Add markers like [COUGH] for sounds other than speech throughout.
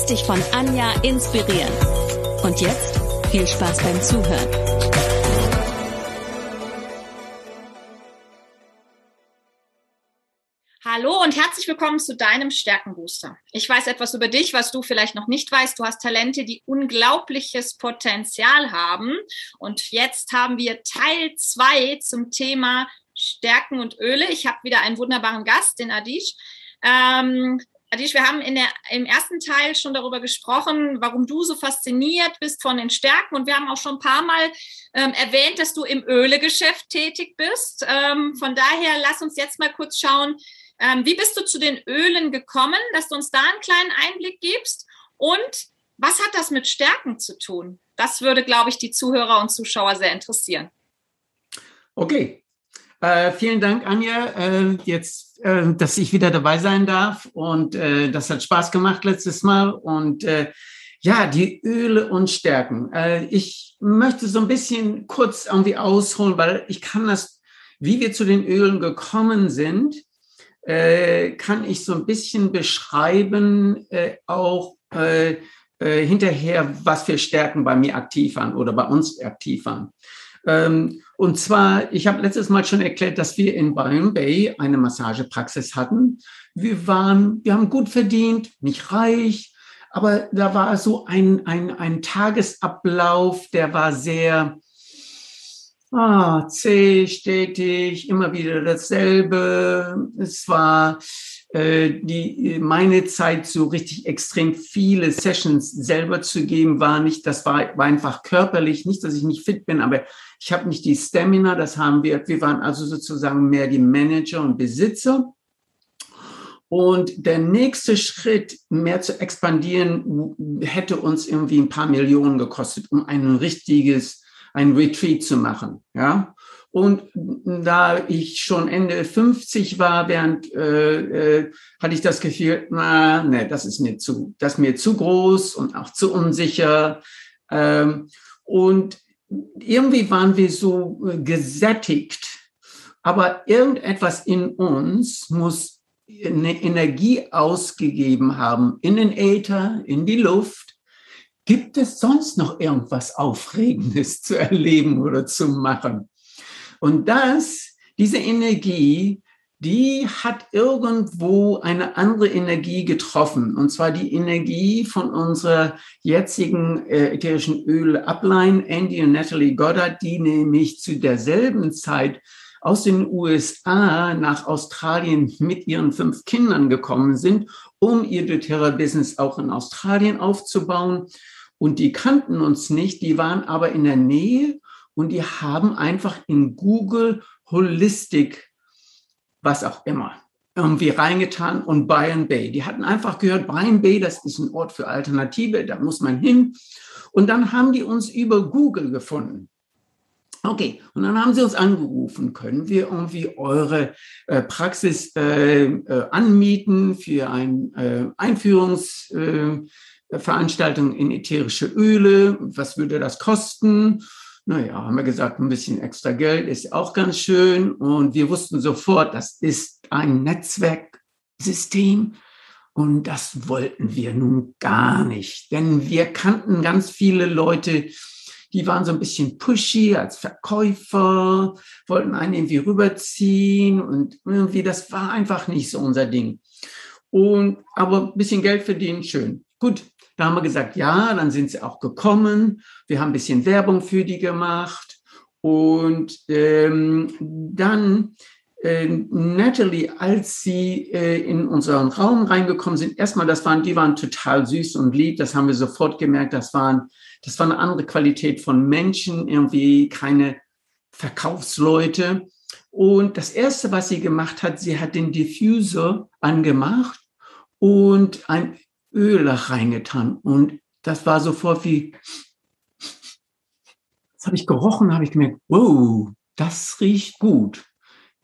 Lass dich von Anja inspirieren. Und jetzt viel Spaß beim Zuhören. Hallo und herzlich willkommen zu deinem Stärkenbooster. Ich weiß etwas über dich, was du vielleicht noch nicht weißt. Du hast Talente, die unglaubliches Potenzial haben. Und jetzt haben wir Teil zwei zum Thema Stärken und Öle. Ich habe wieder einen wunderbaren Gast, den Adish. Ähm, Adish, wir haben in der, im ersten Teil schon darüber gesprochen, warum du so fasziniert bist von den Stärken. Und wir haben auch schon ein paar Mal ähm, erwähnt, dass du im Ölegeschäft tätig bist. Ähm, von daher lass uns jetzt mal kurz schauen, ähm, wie bist du zu den Ölen gekommen, dass du uns da einen kleinen Einblick gibst? Und was hat das mit Stärken zu tun? Das würde, glaube ich, die Zuhörer und Zuschauer sehr interessieren. Okay, äh, vielen Dank, Anja, äh, jetzt, äh, dass ich wieder dabei sein darf. Und äh, das hat Spaß gemacht letztes Mal. Und äh, ja, die Öle und Stärken. Äh, ich möchte so ein bisschen kurz irgendwie ausholen, weil ich kann das, wie wir zu den Ölen gekommen sind, äh, kann ich so ein bisschen beschreiben, äh, auch äh, äh, hinterher, was für Stärken bei mir aktiv waren oder bei uns aktiv waren. Ähm, und zwar, ich habe letztes Mal schon erklärt, dass wir in Byron Bay eine Massagepraxis hatten. Wir waren, wir haben gut verdient, nicht reich, aber da war so ein, ein, ein Tagesablauf, der war sehr ah, zäh, stetig, immer wieder dasselbe. Es war äh, die meine Zeit so richtig extrem viele Sessions selber zu geben war nicht das war, war einfach körperlich nicht dass ich nicht fit bin aber ich habe nicht die Stamina das haben wir wir waren also sozusagen mehr die Manager und Besitzer und der nächste Schritt mehr zu expandieren hätte uns irgendwie ein paar Millionen gekostet um ein richtiges ein Retreat zu machen ja und da ich schon Ende 50 war, während äh, äh, hatte ich das Gefühl, na, ne, das ist mir zu, das ist mir zu groß und auch zu unsicher. Ähm, und irgendwie waren wir so äh, gesättigt. Aber irgendetwas in uns muss eine Energie ausgegeben haben in den Äther, in die Luft. Gibt es sonst noch irgendwas Aufregendes zu erleben oder zu machen? Und das, diese Energie, die hat irgendwo eine andere Energie getroffen. Und zwar die Energie von unserer jetzigen äh, ätherischen Öl-Upline, Andy und Natalie Goddard, die nämlich zu derselben Zeit aus den USA nach Australien mit ihren fünf Kindern gekommen sind, um ihr doTERRA-Business auch in Australien aufzubauen. Und die kannten uns nicht, die waren aber in der Nähe und die haben einfach in Google Holistic, was auch immer, irgendwie reingetan und Byron Bay. Die hatten einfach gehört, Byron Bay, das ist ein Ort für Alternative, da muss man hin. Und dann haben die uns über Google gefunden. Okay, und dann haben sie uns angerufen, können wir irgendwie eure äh, Praxis äh, äh, anmieten für eine äh, Einführungsveranstaltung in ätherische Öle? Was würde das kosten? Naja, haben wir gesagt, ein bisschen extra Geld ist auch ganz schön. Und wir wussten sofort, das ist ein Netzwerksystem. Und das wollten wir nun gar nicht. Denn wir kannten ganz viele Leute, die waren so ein bisschen pushy als Verkäufer, wollten einen irgendwie rüberziehen und irgendwie, das war einfach nicht so unser Ding. Und, aber ein bisschen Geld verdienen, schön. Gut, da haben wir gesagt, ja, dann sind sie auch gekommen. Wir haben ein bisschen Werbung für die gemacht. Und ähm, dann äh, Natalie, als sie äh, in unseren Raum reingekommen sind, erstmal, das waren, die waren total süß und lieb. Das haben wir sofort gemerkt. Das waren, das war eine andere Qualität von Menschen, irgendwie keine Verkaufsleute. Und das erste, was sie gemacht hat, sie hat den Diffuser angemacht und ein Öl reingetan. Und das war sofort wie, das habe ich gerochen, habe ich gemerkt, wow, das riecht gut.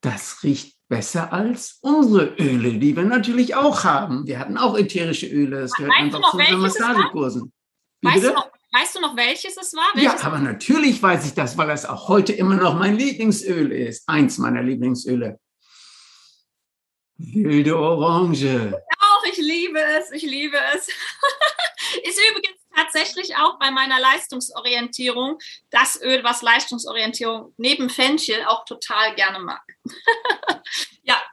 Das riecht besser als unsere Öle, die wir natürlich auch haben. Wir hatten auch ätherische Öle. Das gehört Weißt einfach zu unseren? Massagekursen. Weißt du, noch, weißt du noch, welches es war? Ja, Welches aber natürlich weiß ich das, weil das auch heute immer noch mein Lieblingsöl ist. Eins meiner Lieblingsöle. Wilde Orange. Auch, ich liebe es, ich liebe es. [LAUGHS] Ist übrigens tatsächlich auch bei meiner Leistungsorientierung das Öl, was Leistungsorientierung neben Fenchel auch total gerne mag. [LAUGHS]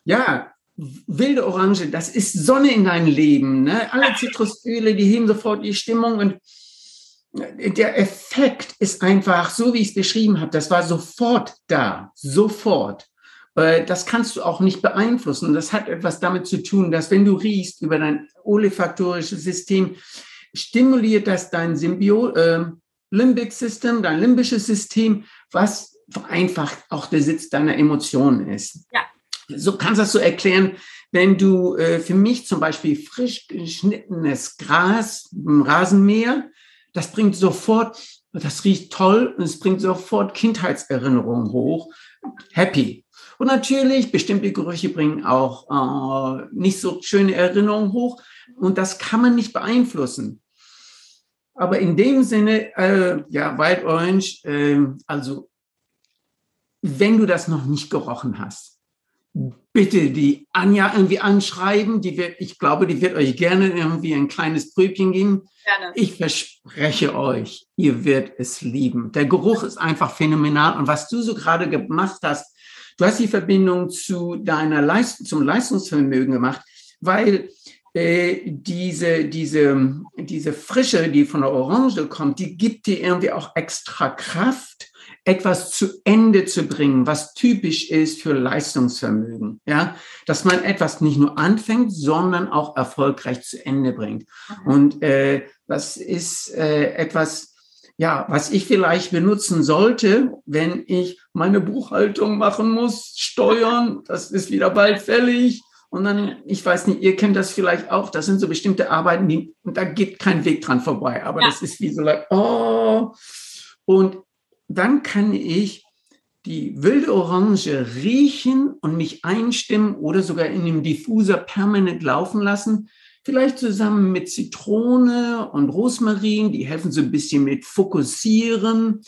Ja, wilde Orange, das ist Sonne in deinem Leben. Ne? Alle Zitrusöle, die heben sofort die Stimmung und der Effekt ist einfach so, wie ich es beschrieben habe. Das war sofort da, sofort. Das kannst du auch nicht beeinflussen. Das hat etwas damit zu tun, dass wenn du riechst über dein olfaktorisches System, stimuliert das dein Symbio äh, Limbic System, dein limbisches System, was einfach auch der Sitz deiner Emotionen ist. Ja. So kannst du das so erklären, wenn du äh, für mich zum Beispiel frisch geschnittenes Gras im Rasenmäher, das bringt sofort, das riecht toll und es bringt sofort Kindheitserinnerungen hoch. Happy. Und natürlich, bestimmte Gerüche bringen auch äh, nicht so schöne Erinnerungen hoch und das kann man nicht beeinflussen. Aber in dem Sinne, äh, ja, Wild Orange, äh, also wenn du das noch nicht gerochen hast, bitte die Anja irgendwie anschreiben. Die wird, ich glaube, die wird euch gerne irgendwie ein kleines Pröbchen geben. Gerne. Ich verspreche euch, ihr werdet es lieben. Der Geruch ist einfach phänomenal. Und was du so gerade gemacht hast, du hast die Verbindung zu deiner Leistung, zum Leistungsvermögen gemacht, weil äh, diese, diese, diese Frische, die von der Orange kommt, die gibt dir irgendwie auch extra Kraft, etwas zu Ende zu bringen, was typisch ist für Leistungsvermögen. Ja, dass man etwas nicht nur anfängt, sondern auch erfolgreich zu Ende bringt. Und äh, das ist äh, etwas, ja, was ich vielleicht benutzen sollte, wenn ich meine Buchhaltung machen muss, Steuern, das ist wieder bald fällig. Und dann, ich weiß nicht, ihr kennt das vielleicht auch, das sind so bestimmte Arbeiten, die, und da geht kein Weg dran vorbei. Aber Ja. das ist wie so, like, oh. Und dann kann ich die wilde Orange riechen und mich einstimmen oder sogar in dem Diffuser permanent laufen lassen. Vielleicht zusammen mit Zitrone und Rosmarin, die helfen so ein bisschen mit Fokussieren,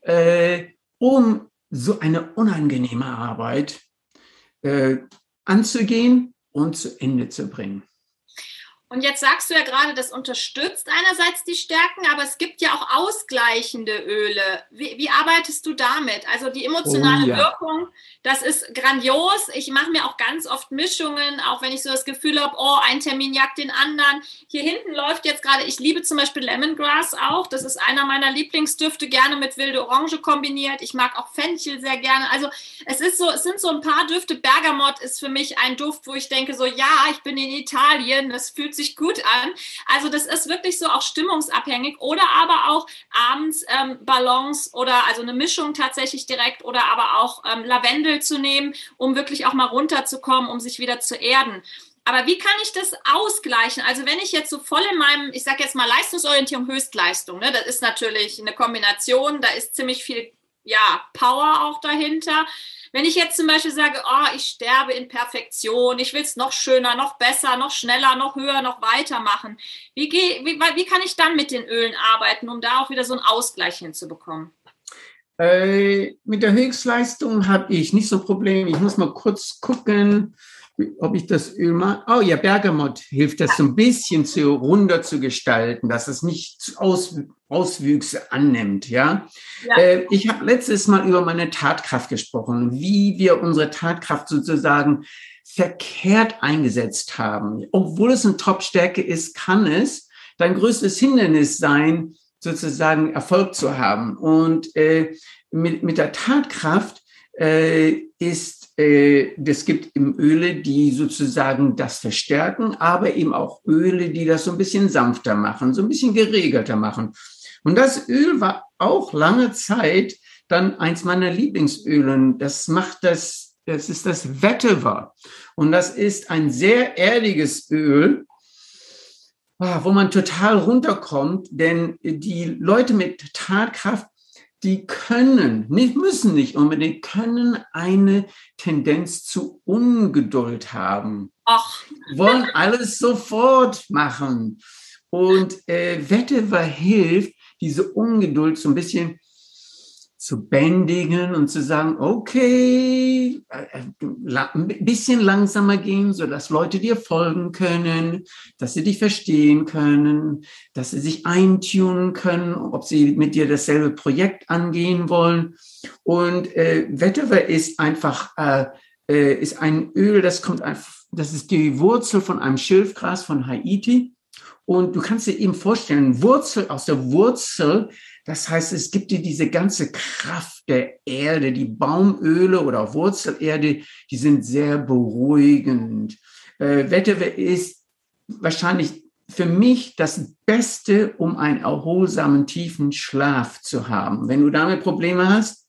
äh, um so eine unangenehme Arbeit äh, anzugehen und zu Ende zu bringen. Und jetzt sagst du ja gerade, das unterstützt einerseits die Stärken, aber es gibt ja auch ausgleichende Öle. Wie, wie arbeitest du damit? Also die emotionale Oh ja. Wirkung, das ist grandios. Ich mache mir auch ganz oft Mischungen, auch wenn ich so das Gefühl habe, oh, ein Termin jagt den anderen. Hier hinten läuft jetzt gerade, ich liebe zum Beispiel Lemongrass auch. Das ist einer meiner Lieblingsdüfte, gerne mit wilde Orange kombiniert. Ich mag auch Fenchel sehr gerne. Also es ist so, es sind so ein paar Düfte. Bergamot ist für mich ein Duft, wo ich denke so, ja, ich bin in Italien, das fühlt sich gut an. Also das ist wirklich so auch stimmungsabhängig oder aber auch abends ähm, Ballons oder also eine Mischung tatsächlich direkt oder aber auch ähm, Lavendel zu nehmen, um wirklich auch mal runterzukommen, um sich wieder zu erden. Aber wie kann ich das ausgleichen? Also wenn ich jetzt so voll in meinem, ich sage jetzt mal Leistungsorientierung, Höchstleistung, ne, das ist natürlich eine Kombination, da ist ziemlich viel ja, Power auch dahinter. Wenn ich jetzt zum Beispiel sage, oh, ich sterbe in Perfektion, ich will es noch schöner, noch besser, noch schneller, noch höher, noch weiter machen, wie, wie, wie kann ich dann mit den Ölen arbeiten, um da auch wieder so einen Ausgleich hinzubekommen? Äh, mit der Höchstleistung habe ich nicht so ein Problem. Ich muss mal kurz gucken, ob ich das Öl mal. Oh ja, Bergamot hilft das so ein bisschen zu runder zu gestalten, dass es nicht Aus, Auswüchse annimmt. Ja, Ja. Äh, ich habe letztes Mal über meine Tatkraft gesprochen, wie wir unsere Tatkraft sozusagen verkehrt eingesetzt haben. Obwohl es eine Top-Stärke ist, kann es dein größtes Hindernis sein, sozusagen Erfolg zu haben. Und äh, mit, mit der Tatkraft äh, ist, äh, es gibt eben Öle, die sozusagen das verstärken, aber eben auch Öle, die das so ein bisschen sanfter machen, so ein bisschen geregelter machen. Und das Öl war auch lange Zeit dann eins meiner Lieblingsöle. Das macht das, das ist das Vetiver. Und das ist ein sehr erdiges Öl, wo man total runterkommt, denn die Leute mit Tatkraft, die können, nicht müssen nicht unbedingt, können eine Tendenz zu Ungeduld haben. Ach. Wollen alles sofort machen. Und äh, Wettever hilft, diese Ungeduld so ein bisschen zu bändigen und zu sagen, okay, äh, ein bisschen langsamer gehen, so dass Leute dir folgen können, dass sie dich verstehen können, dass sie sich eintunen können, ob sie mit dir dasselbe Projekt angehen wollen. Und äh, Vetiver ist einfach äh, äh, ist ein Öl, das kommt das ist die Wurzel von einem Schilfgras von Haiti. Und du kannst dir eben vorstellen, Wurzel aus der Wurzel das heißt, es gibt dir diese ganze Kraft der Erde, die Baumöle oder Wurzelerde, die sind sehr beruhigend. Äh, Wetterwehr ist wahrscheinlich für mich das Beste, um einen erholsamen, tiefen Schlaf zu haben. Wenn du damit Probleme hast,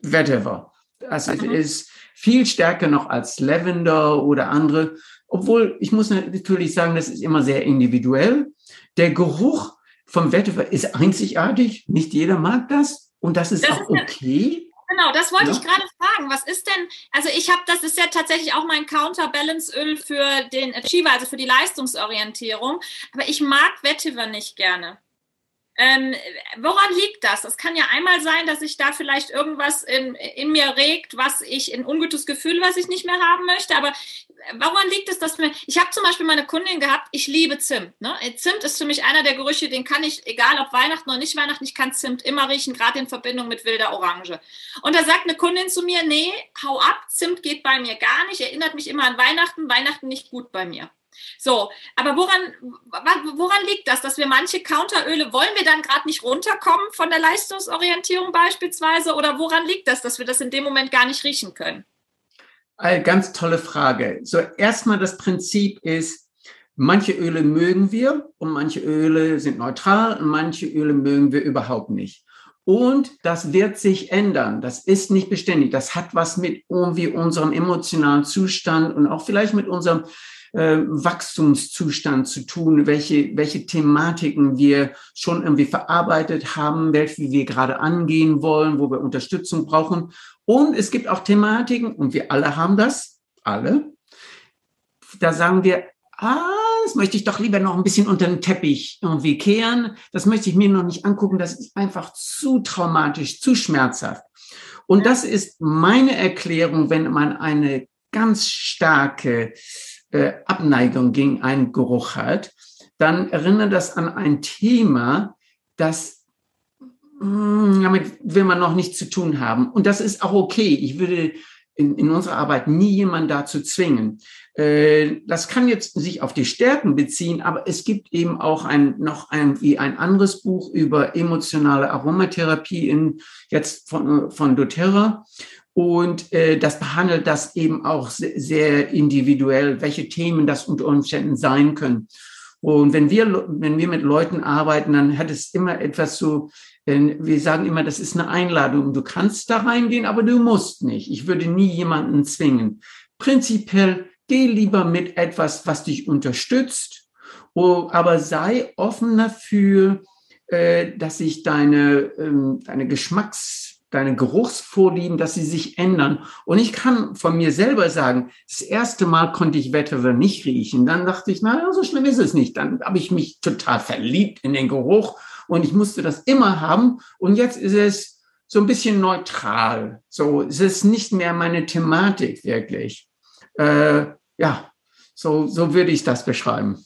Wetterwehr. Das mhm. ist viel stärker noch als Lavender oder andere. Obwohl, ich muss natürlich sagen, das ist immer sehr individuell. Der Geruch vom Vetiver ist einzigartig. Nicht jeder mag das und das ist das auch ist okay. Genau, das wollte ja. ich gerade fragen. Was ist denn, also ich habe, das ist ja tatsächlich auch mein Counterbalance-Öl für den Achiever, also für die Leistungsorientierung. Aber ich mag Vetiver nicht gerne. Ähm, woran liegt das? Es kann ja einmal sein, dass sich da vielleicht irgendwas in, in mir regt, was ich ein ungutes Gefühl, was ich nicht mehr haben möchte. Aber woran liegt es, dass mir, ich habe zum Beispiel meine Kundin gehabt, ich liebe Zimt. Ne? Zimt ist für mich einer der Gerüche, den kann ich, egal ob Weihnachten oder nicht Weihnachten, ich kann Zimt immer riechen, gerade in Verbindung mit wilder Orange. Und da sagt eine Kundin zu mir, nee, hau ab, Zimt geht bei mir gar nicht, erinnert mich immer an Weihnachten, Weihnachten nicht gut bei mir. So, aber woran, woran liegt das, dass wir manche Counteröle, wollen wir dann gerade nicht runterkommen von der Leistungsorientierung beispielsweise? Oder woran liegt das, dass wir das in dem Moment gar nicht riechen können? Eine ganz tolle Frage. So, erstmal das Prinzip ist, manche Öle mögen wir und manche Öle sind neutral und manche Öle mögen wir überhaupt nicht. Und das wird sich ändern. Das ist nicht beständig. Das hat was mit irgendwie unserem emotionalen Zustand und auch vielleicht mit unserem äh, Wachstumszustand zu tun, welche, welche Thematiken wir schon irgendwie verarbeitet haben, welche wir gerade angehen wollen, wo wir Unterstützung brauchen. Und es gibt auch Thematiken, und wir alle haben das, alle, da sagen wir, ah, das möchte ich doch lieber noch ein bisschen unter den Teppich irgendwie kehren. Das möchte ich mir noch nicht angucken. Das ist einfach zu traumatisch, zu schmerzhaft. Und das ist meine Erklärung, wenn man eine ganz starke äh, Abneigung gegen einen Geruch hat, dann erinnert das an ein Thema, das mh, hm, damit will man noch nichts zu tun haben. Und das ist auch okay. Ich würde in, in unserer Arbeit nie jemanden dazu zwingen. Äh, das kann jetzt sich auf die Stärken beziehen, aber es gibt eben auch ein, noch ein, wie ein anderes Buch über emotionale Aromatherapie in, jetzt von, von doTERRA. Und äh, das behandelt das eben auch sehr, individuell, welche Themen das unter Umständen sein können. Und wenn wir, wenn wir mit Leuten arbeiten, dann hat es immer etwas so, wir sagen immer, das ist eine Einladung. Du kannst da reingehen, aber du musst nicht. Ich würde nie jemanden zwingen. Prinzipiell geh lieber mit etwas, was dich unterstützt, aber sei offen dafür, äh, dass sich deine, ähm, deine Geschmacks deine Geruchsvorlieben, dass sie sich ändern. Und ich kann von mir selber sagen, das erste Mal konnte ich Vetiver nicht riechen. Dann dachte ich, naja, so schlimm ist es nicht. Dann habe ich mich total verliebt in den Geruch und ich musste das immer haben. Und jetzt ist es so ein bisschen neutral. So, es ist nicht mehr meine Thematik wirklich. Äh, ja, so, so würde ich das beschreiben.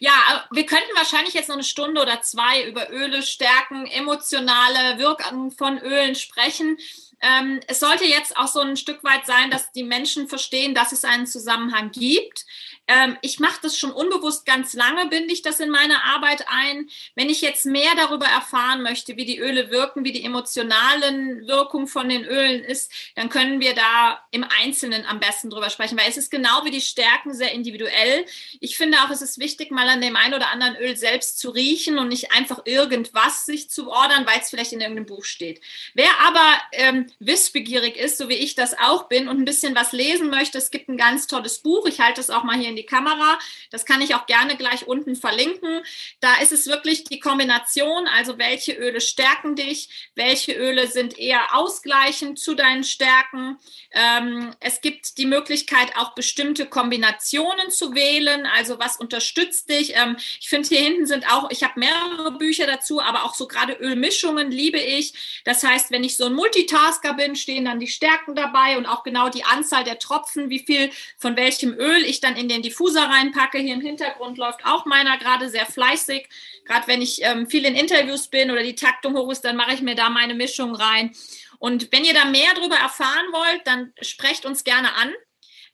Ja, wir könnten wahrscheinlich jetzt noch eine Stunde oder zwei über Öle, Stärken, emotionale Wirkungen von Ölen sprechen. Ähm, es sollte jetzt auch so ein Stück weit sein, dass die Menschen verstehen, dass es einen Zusammenhang gibt. Ähm, ich mache das schon unbewusst ganz lange, binde ich das in meine Arbeit ein. Wenn ich jetzt mehr darüber erfahren möchte, wie die Öle wirken, wie die emotionalen Wirkungen von den Ölen ist, dann können wir da im Einzelnen am besten drüber sprechen, weil es ist genau wie die Stärken sehr individuell. Ich finde auch, es ist wichtig, mal an dem einen oder anderen Öl selbst zu riechen und nicht einfach irgendwas sich zu ordern, weil es vielleicht in irgendeinem Buch steht. Wer aber ähm, wissbegierig ist, so wie ich das auch bin und ein bisschen was lesen möchte, es gibt ein ganz tolles Buch. Ich halte es auch mal hier in die Kamera. Das kann ich auch gerne gleich unten verlinken. Da ist es wirklich die Kombination, also welche Öle stärken dich, welche Öle sind eher ausgleichend zu deinen Stärken. Ähm, es gibt die Möglichkeit, auch bestimmte Kombinationen zu wählen. Also was unterstützt dich? Ähm, ich finde, hier hinten sind auch, ich habe mehrere Bücher dazu, aber auch so gerade Ölmischungen liebe ich. Das heißt, wenn ich so ein Multitasker bin, stehen dann die Stärken dabei und auch genau die Anzahl der Tropfen, wie viel von welchem Öl ich dann in den Diffuser reinpacke. Hier im Hintergrund läuft auch meiner gerade sehr fleißig. Gerade wenn ich ähm, viel in Interviews bin oder die Taktung hoch ist, dann mache ich mir da meine Mischung rein. Und wenn ihr da mehr darüber erfahren wollt, dann sprecht uns gerne an.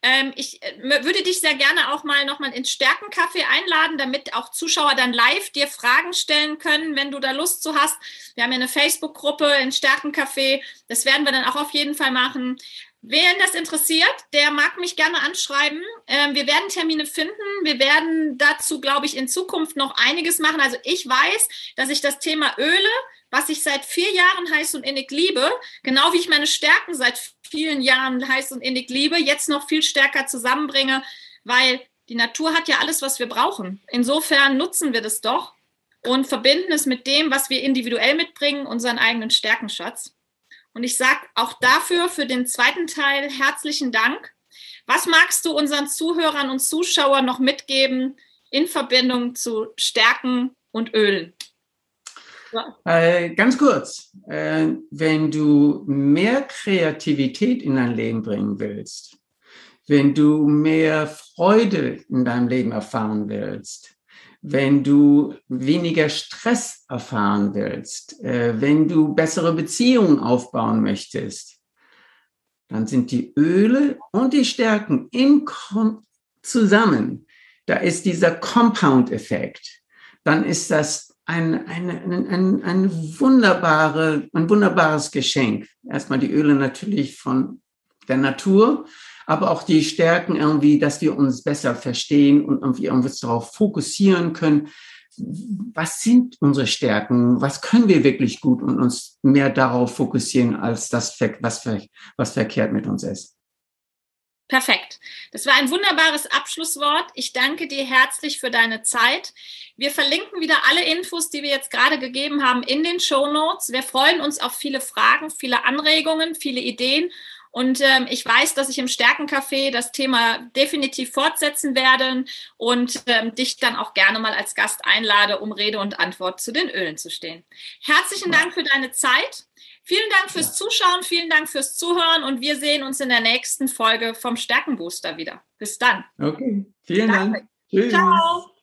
Ähm, ich äh, würde dich sehr gerne auch mal nochmal ins Stärkencafé einladen, damit auch Zuschauer dann live dir Fragen stellen können, wenn du da Lust zu hast. Wir haben ja eine Facebook-Gruppe in Stärkencafé. Das werden wir dann auch auf jeden Fall machen. Wen das interessiert, der mag mich gerne anschreiben. Ähm, wir werden Termine finden. Wir werden dazu, glaube ich, in Zukunft noch einiges machen. Also ich weiß, dass ich das Thema Öle, was ich seit vier Jahren heiß und innig liebe, genau wie ich meine Stärken seit vielen Jahren heiß und innig liebe, jetzt noch viel stärker zusammenbringe, weil die Natur hat ja alles, was wir brauchen. Insofern nutzen wir das doch und verbinden es mit dem, was wir individuell mitbringen, unseren eigenen Stärkenschatz. Und ich sage auch dafür, für den zweiten Teil, herzlichen Dank. Was magst du unseren Zuhörern und Zuschauern noch mitgeben in Verbindung zu Stärken und Ölen? Äh, ganz kurz, äh, wenn du mehr Kreativität in dein Leben bringen willst, wenn du mehr Freude in deinem Leben erfahren willst, wenn du weniger Stress erfahren willst, äh, wenn du bessere Beziehungen aufbauen möchtest, dann sind die Öle und die Stärken in zusammen. Da ist dieser Compound-Effekt. Dann ist das ein, ein, ein, ein, ein, wunderbare, ein wunderbares Geschenk. Erstmal die Öle natürlich von der Natur, aber auch die Stärken irgendwie, dass wir uns besser verstehen und irgendwie irgendwas darauf fokussieren können. Was sind unsere Stärken? Was können wir wirklich gut und uns mehr darauf fokussieren als das, was, was verkehrt mit uns ist? Perfekt. Das war ein wunderbares Abschlusswort. Ich danke dir herzlich für deine Zeit. Wir verlinken wieder alle Infos, die wir jetzt gerade gegeben haben, in den Show Notes. Wir freuen uns auf viele Fragen, viele Anregungen, viele Ideen und ähm, ich weiß, dass ich im Stärkencafé das Thema definitiv fortsetzen werde und ähm, dich dann auch gerne mal als Gast einlade, um Rede und Antwort zu den Ölen zu stehen. Herzlichen Dank für deine Zeit. Vielen Dank fürs Zuschauen, vielen Dank fürs Zuhören und wir sehen uns in der nächsten Folge vom Stärkenbooster wieder. Bis dann. Okay, vielen Danke. Dank. Tschüss. Ciao.